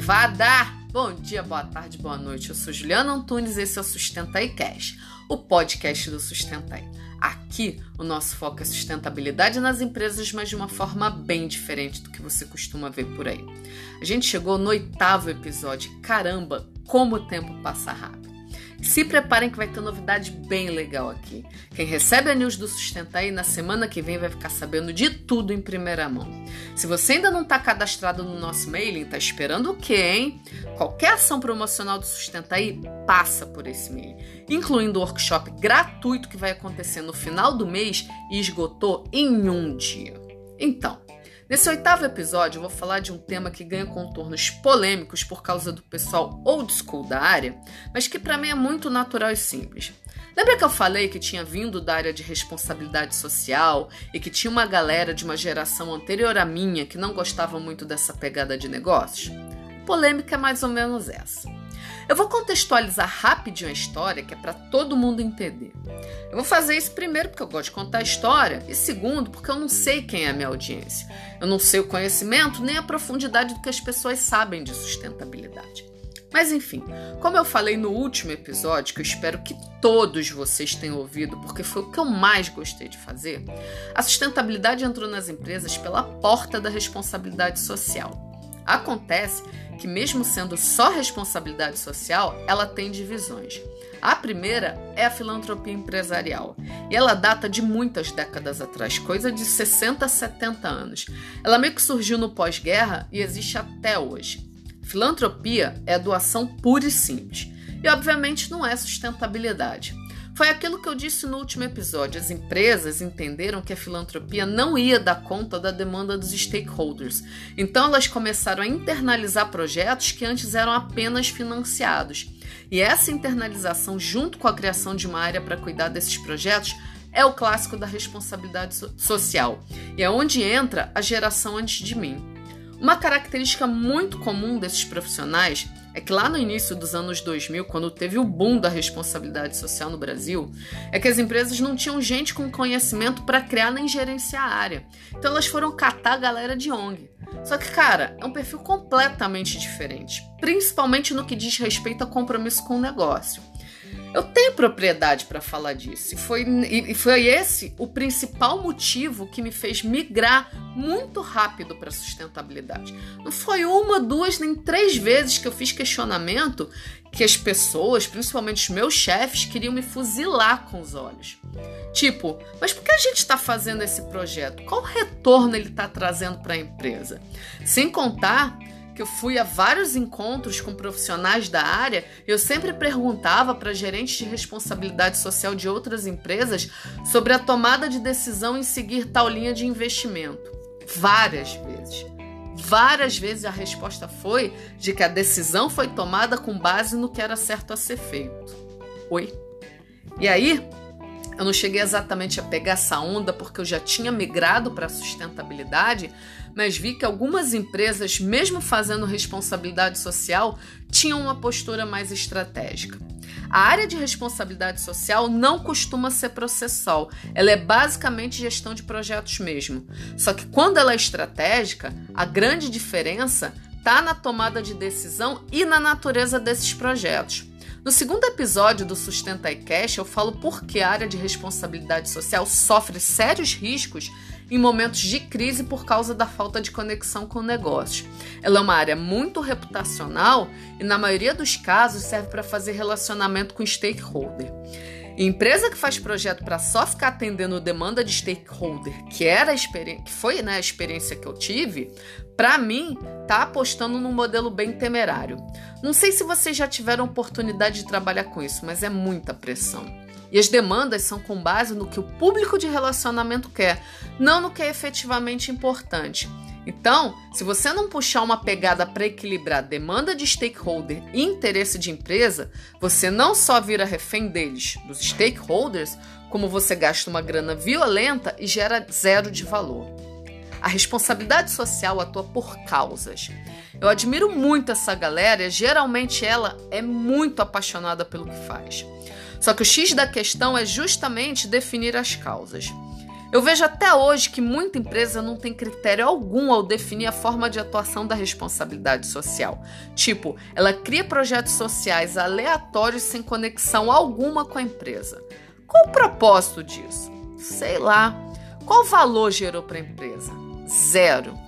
malvada! Bom dia, boa tarde, boa noite. Eu sou Juliana Antunes e esse é o Sustenta Cash, o podcast do Sustenta Aqui, o nosso foco é sustentabilidade nas empresas, mas de uma forma bem diferente do que você costuma ver por aí. A gente chegou no oitavo episódio. Caramba, como o tempo passa rápido. Se preparem que vai ter novidade bem legal aqui. Quem recebe a news do Sustentai na semana que vem vai ficar sabendo de tudo em primeira mão. Se você ainda não está cadastrado no nosso mailing, tá esperando o quê, hein? Qualquer ação promocional do Sustentai passa por esse mailing, incluindo o workshop gratuito que vai acontecer no final do mês e esgotou em um dia. Então, Nesse oitavo episódio, eu vou falar de um tema que ganha contornos polêmicos por causa do pessoal old school da área, mas que para mim é muito natural e simples. Lembra que eu falei que tinha vindo da área de responsabilidade social e que tinha uma galera de uma geração anterior à minha que não gostava muito dessa pegada de negócios? Polêmica é mais ou menos essa. Eu vou contextualizar rapidinho a história, que é para todo mundo entender. Eu vou fazer isso primeiro porque eu gosto de contar a história, e segundo, porque eu não sei quem é a minha audiência. Eu não sei o conhecimento nem a profundidade do que as pessoas sabem de sustentabilidade. Mas enfim, como eu falei no último episódio, que eu espero que todos vocês tenham ouvido, porque foi o que eu mais gostei de fazer, a sustentabilidade entrou nas empresas pela porta da responsabilidade social. Acontece que, mesmo sendo só responsabilidade social, ela tem divisões. A primeira é a filantropia empresarial, e ela data de muitas décadas atrás, coisa de 60 a 70 anos. Ela meio que surgiu no pós-guerra e existe até hoje. Filantropia é doação pura e simples, e obviamente não é sustentabilidade. Foi aquilo que eu disse no último episódio. As empresas entenderam que a filantropia não ia dar conta da demanda dos stakeholders. Então elas começaram a internalizar projetos que antes eram apenas financiados. E essa internalização, junto com a criação de uma área para cuidar desses projetos, é o clássico da responsabilidade social. E é onde entra a geração antes de mim. Uma característica muito comum desses profissionais é que lá no início dos anos 2000, quando teve o boom da responsabilidade social no Brasil, é que as empresas não tinham gente com conhecimento para criar nem gerenciar a área. Então elas foram catar a galera de ONG. Só que, cara, é um perfil completamente diferente, principalmente no que diz respeito a compromisso com o negócio. Eu tenho propriedade para falar disso. E foi, e foi esse o principal motivo que me fez migrar muito rápido para sustentabilidade. Não foi uma, duas, nem três vezes que eu fiz questionamento que as pessoas, principalmente os meus chefes, queriam me fuzilar com os olhos. Tipo, mas por que a gente está fazendo esse projeto? Qual retorno ele está trazendo para a empresa? Sem contar que eu fui a vários encontros com profissionais da área, eu sempre perguntava para gerentes de responsabilidade social de outras empresas sobre a tomada de decisão em seguir tal linha de investimento. Várias vezes. Várias vezes a resposta foi de que a decisão foi tomada com base no que era certo a ser feito. Oi? E aí, eu não cheguei exatamente a pegar essa onda porque eu já tinha migrado para a sustentabilidade, mas vi que algumas empresas, mesmo fazendo responsabilidade social, tinham uma postura mais estratégica. A área de responsabilidade social não costuma ser processual, ela é basicamente gestão de projetos mesmo. Só que quando ela é estratégica, a grande diferença está na tomada de decisão e na natureza desses projetos. No segundo episódio do Sustenta Cash, eu falo por que a área de responsabilidade social sofre sérios riscos em momentos de crise por causa da falta de conexão com o negócio. Ela é uma área muito reputacional e, na maioria dos casos, serve para fazer relacionamento com stakeholder. empresa que faz projeto para só ficar atendendo demanda de stakeholder, que era que foi né, a experiência que eu tive, para mim, tá apostando num modelo bem temerário. Não sei se vocês já tiveram oportunidade de trabalhar com isso, mas é muita pressão. E as demandas são com base no que o público de relacionamento quer, não no que é efetivamente importante. Então, se você não puxar uma pegada para equilibrar demanda de stakeholder e interesse de empresa, você não só vira refém deles, dos stakeholders, como você gasta uma grana violenta e gera zero de valor. A responsabilidade social atua por causas. Eu admiro muito essa galera geralmente ela é muito apaixonada pelo que faz. Só que o X da questão é justamente definir as causas. Eu vejo até hoje que muita empresa não tem critério algum ao definir a forma de atuação da responsabilidade social. Tipo, ela cria projetos sociais aleatórios sem conexão alguma com a empresa. Qual o propósito disso? Sei lá. Qual valor gerou para a empresa? Zero.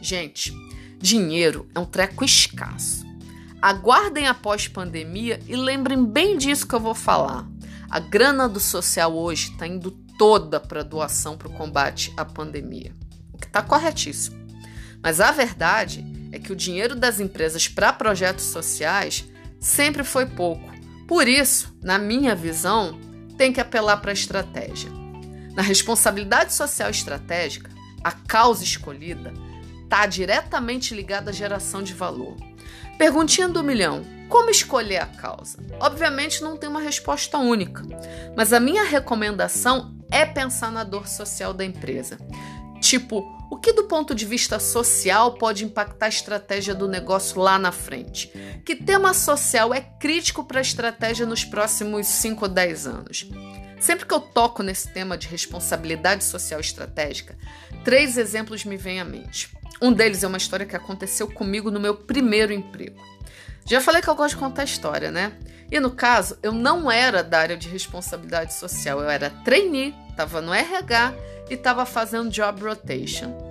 Gente, dinheiro é um treco escasso. Aguardem após pandemia e lembrem bem disso que eu vou falar. A grana do social hoje está indo toda para doação para o combate à pandemia, o que está corretíssimo. Mas a verdade é que o dinheiro das empresas para projetos sociais sempre foi pouco. Por isso, na minha visão, tem que apelar para a estratégia. Na responsabilidade social estratégica, a causa escolhida está diretamente ligada à geração de valor. Perguntinha do milhão: como escolher a causa? Obviamente não tem uma resposta única, mas a minha recomendação é pensar na dor social da empresa. Tipo, o que do ponto de vista social pode impactar a estratégia do negócio lá na frente? Que tema social é crítico para a estratégia nos próximos 5 ou 10 anos? Sempre que eu toco nesse tema de responsabilidade social estratégica, três exemplos me vêm à mente. Um deles é uma história que aconteceu comigo no meu primeiro emprego. Já falei que eu gosto de contar história, né? E no caso, eu não era da área de responsabilidade social, eu era trainee, estava no RH e estava fazendo job rotation.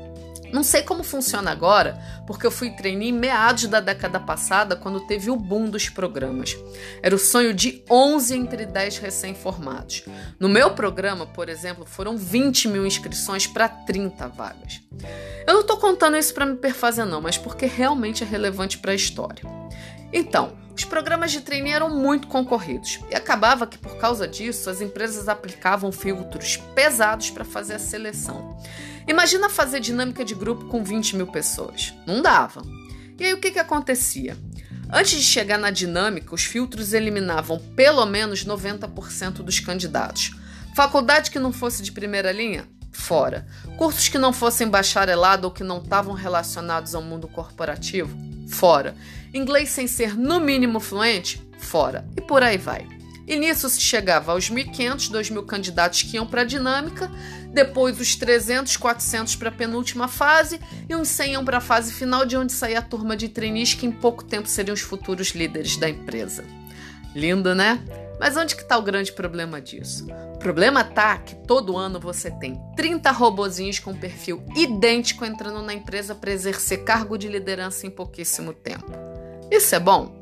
Não sei como funciona agora, porque eu fui trainee meados da década passada, quando teve o boom dos programas. Era o sonho de 11 entre 10 recém-formados. No meu programa, por exemplo, foram 20 mil inscrições para 30 vagas. Eu não estou contando isso para me perfazer, não, mas porque realmente é relevante para a história. Então, os programas de trainee eram muito concorridos e acabava que, por causa disso, as empresas aplicavam filtros pesados para fazer a seleção. Imagina fazer dinâmica de grupo com 20 mil pessoas. Não dava. E aí o que, que acontecia? Antes de chegar na dinâmica, os filtros eliminavam pelo menos 90% dos candidatos. Faculdade que não fosse de primeira linha? Fora. Cursos que não fossem bacharelado ou que não estavam relacionados ao mundo corporativo? Fora. Inglês sem ser no mínimo fluente? Fora. E por aí vai. E nisso se chegava aos 1.500, 2.000 candidatos que iam para a dinâmica, depois os 300, 400 para a penúltima fase e uns 100 iam para a fase final, de onde saía a turma de trainees que em pouco tempo seriam os futuros líderes da empresa. Lindo, né? Mas onde que está o grande problema disso? O problema tá que todo ano você tem 30 robozinhos com perfil idêntico entrando na empresa para exercer cargo de liderança em pouquíssimo tempo. Isso é bom?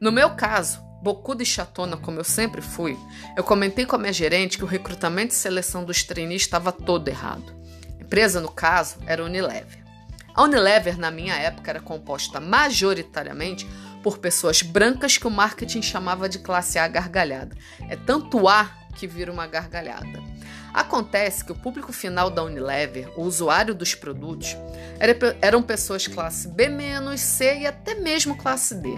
No meu caso, bocuda e chatona como eu sempre fui, eu comentei com a minha gerente que o recrutamento e seleção dos trainees estava todo errado. A empresa, no caso, era a Unilever. A Unilever, na minha época, era composta majoritariamente por pessoas brancas que o marketing chamava de classe A gargalhada. É tanto A que vira uma gargalhada. Acontece que o público final da Unilever, o usuário dos produtos, eram pessoas classe B-, C e até mesmo classe D.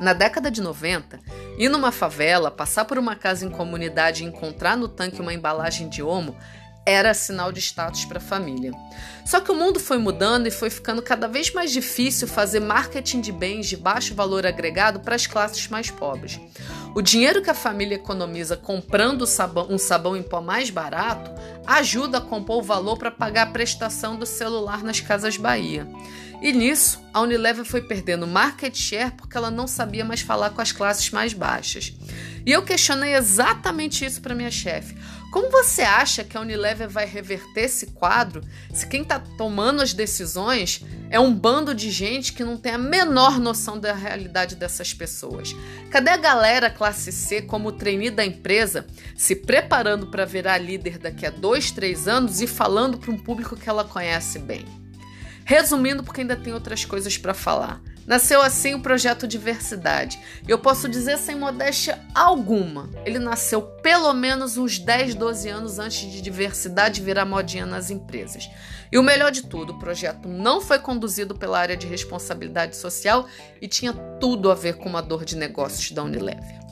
Na década de 90, ir numa favela, passar por uma casa em comunidade e encontrar no tanque uma embalagem de homo era sinal de status para a família. Só que o mundo foi mudando e foi ficando cada vez mais difícil fazer marketing de bens de baixo valor agregado para as classes mais pobres. O dinheiro que a família economiza comprando sabão, um sabão em pó mais barato ajuda a compor o valor para pagar a prestação do celular nas casas Bahia. E nisso, a Unilever foi perdendo market share porque ela não sabia mais falar com as classes mais baixas. E eu questionei exatamente isso para minha chefe. Como você acha que a Unilever vai reverter esse quadro se quem está tomando as decisões é um bando de gente que não tem a menor noção da realidade dessas pessoas? Cadê a galera classe C como trainee da empresa se preparando para virar líder daqui a dois, três anos e falando para um público que ela conhece bem? Resumindo, porque ainda tem outras coisas para falar. Nasceu assim o projeto Diversidade. Eu posso dizer sem modéstia alguma, ele nasceu pelo menos uns 10, 12 anos antes de diversidade virar modinha nas empresas. E o melhor de tudo, o projeto não foi conduzido pela área de responsabilidade social e tinha tudo a ver com uma dor de negócios da Unilever.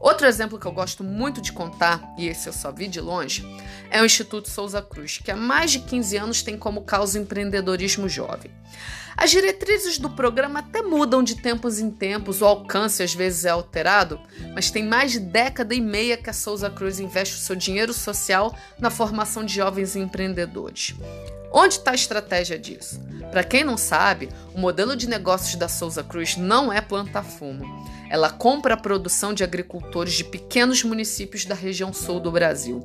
Outro exemplo que eu gosto muito de contar, e esse eu só vi de longe, é o Instituto Souza Cruz, que há mais de 15 anos tem como causa empreendedorismo jovem. As diretrizes do programa até mudam de tempos em tempos, o alcance às vezes é alterado, mas tem mais de década e meia que a Souza Cruz investe o seu dinheiro social na formação de jovens empreendedores. Onde está a estratégia disso? Para quem não sabe, o modelo de negócios da Souza Cruz não é plantar fumo. Ela compra a produção de agricultores de pequenos municípios da região sul do Brasil.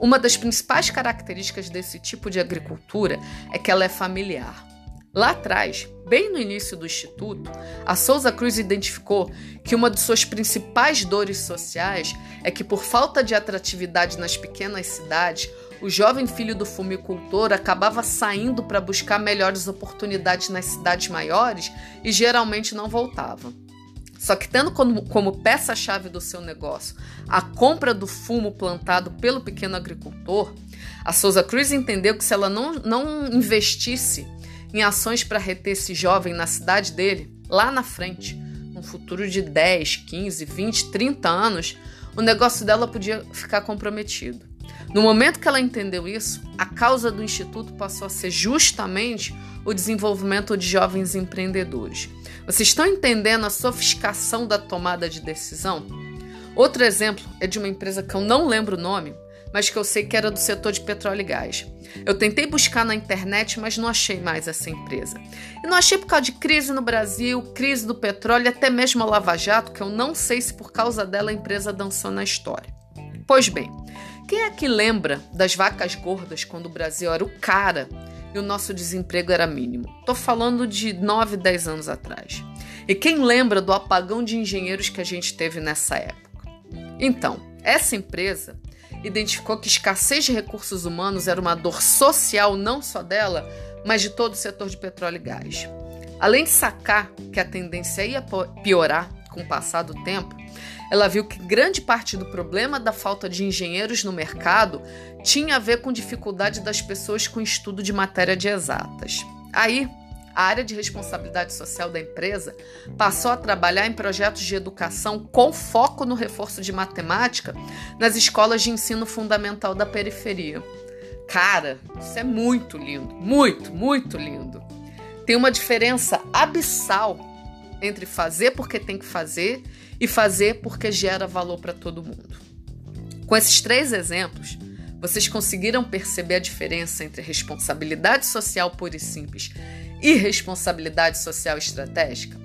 Uma das principais características desse tipo de agricultura é que ela é familiar. Lá atrás, bem no início do Instituto, a Souza Cruz identificou que uma de suas principais dores sociais é que, por falta de atratividade nas pequenas cidades, o jovem filho do fumicultor acabava saindo para buscar melhores oportunidades nas cidades maiores e geralmente não voltava. Só que tendo como, como peça-chave do seu negócio a compra do fumo plantado pelo pequeno agricultor, a Souza Cruz entendeu que se ela não, não investisse em ações para reter esse jovem na cidade dele, lá na frente, num futuro de 10, 15, 20, 30 anos, o negócio dela podia ficar comprometido. No momento que ela entendeu isso, a causa do Instituto passou a ser justamente o desenvolvimento de jovens empreendedores. Vocês estão entendendo a sofisticação da tomada de decisão? Outro exemplo é de uma empresa que eu não lembro o nome, mas que eu sei que era do setor de petróleo e gás. Eu tentei buscar na internet, mas não achei mais essa empresa. E não achei por causa de crise no Brasil, crise do petróleo, até mesmo a Lava Jato, que eu não sei se por causa dela a empresa dançou na história. Pois bem, quem é que lembra das vacas gordas quando o Brasil era o cara e o nosso desemprego era mínimo? Tô falando de 9, 10 anos atrás. E quem lembra do apagão de engenheiros que a gente teve nessa época? Então, essa empresa identificou que escassez de recursos humanos era uma dor social não só dela, mas de todo o setor de petróleo e gás. Além de sacar que a tendência ia piorar com o passar do tempo, ela viu que grande parte do problema da falta de engenheiros no mercado tinha a ver com dificuldade das pessoas com estudo de matéria de exatas. Aí, a área de responsabilidade social da empresa passou a trabalhar em projetos de educação com foco no reforço de matemática nas escolas de ensino fundamental da periferia. Cara, isso é muito lindo, muito, muito lindo. Tem uma diferença abissal entre fazer porque tem que fazer e fazer porque gera valor para todo mundo. Com esses três exemplos, vocês conseguiram perceber a diferença entre responsabilidade social pura e simples e responsabilidade social estratégica?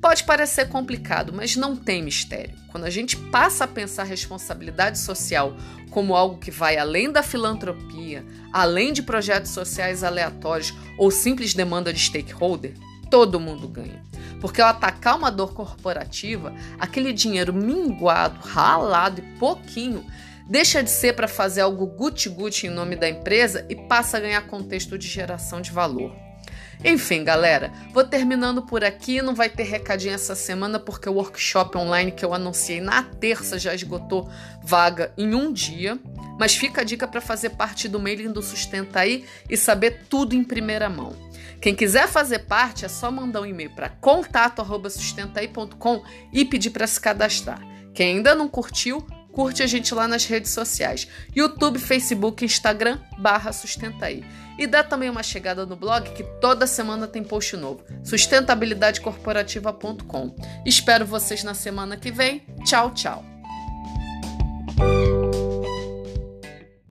Pode parecer complicado, mas não tem mistério. Quando a gente passa a pensar responsabilidade social como algo que vai além da filantropia, além de projetos sociais aleatórios ou simples demanda de stakeholder, todo mundo ganha. Porque ao atacar uma dor corporativa, aquele dinheiro minguado, ralado e pouquinho deixa de ser para fazer algo guti-guti em nome da empresa e passa a ganhar contexto de geração de valor. Enfim, galera, vou terminando por aqui. Não vai ter recadinho essa semana porque o workshop online que eu anunciei na terça já esgotou vaga em um dia. Mas fica a dica para fazer parte do mailing do Sustenta aí e saber tudo em primeira mão. Quem quiser fazer parte é só mandar um e-mail para contato@sustentaí.com e pedir para se cadastrar. Quem ainda não curtiu, curte a gente lá nas redes sociais: YouTube, Facebook, Instagram, barra Sustentaí. E dá também uma chegada no blog que toda semana tem post novo, sustentabilidadecorporativa.com. Espero vocês na semana que vem. Tchau, tchau.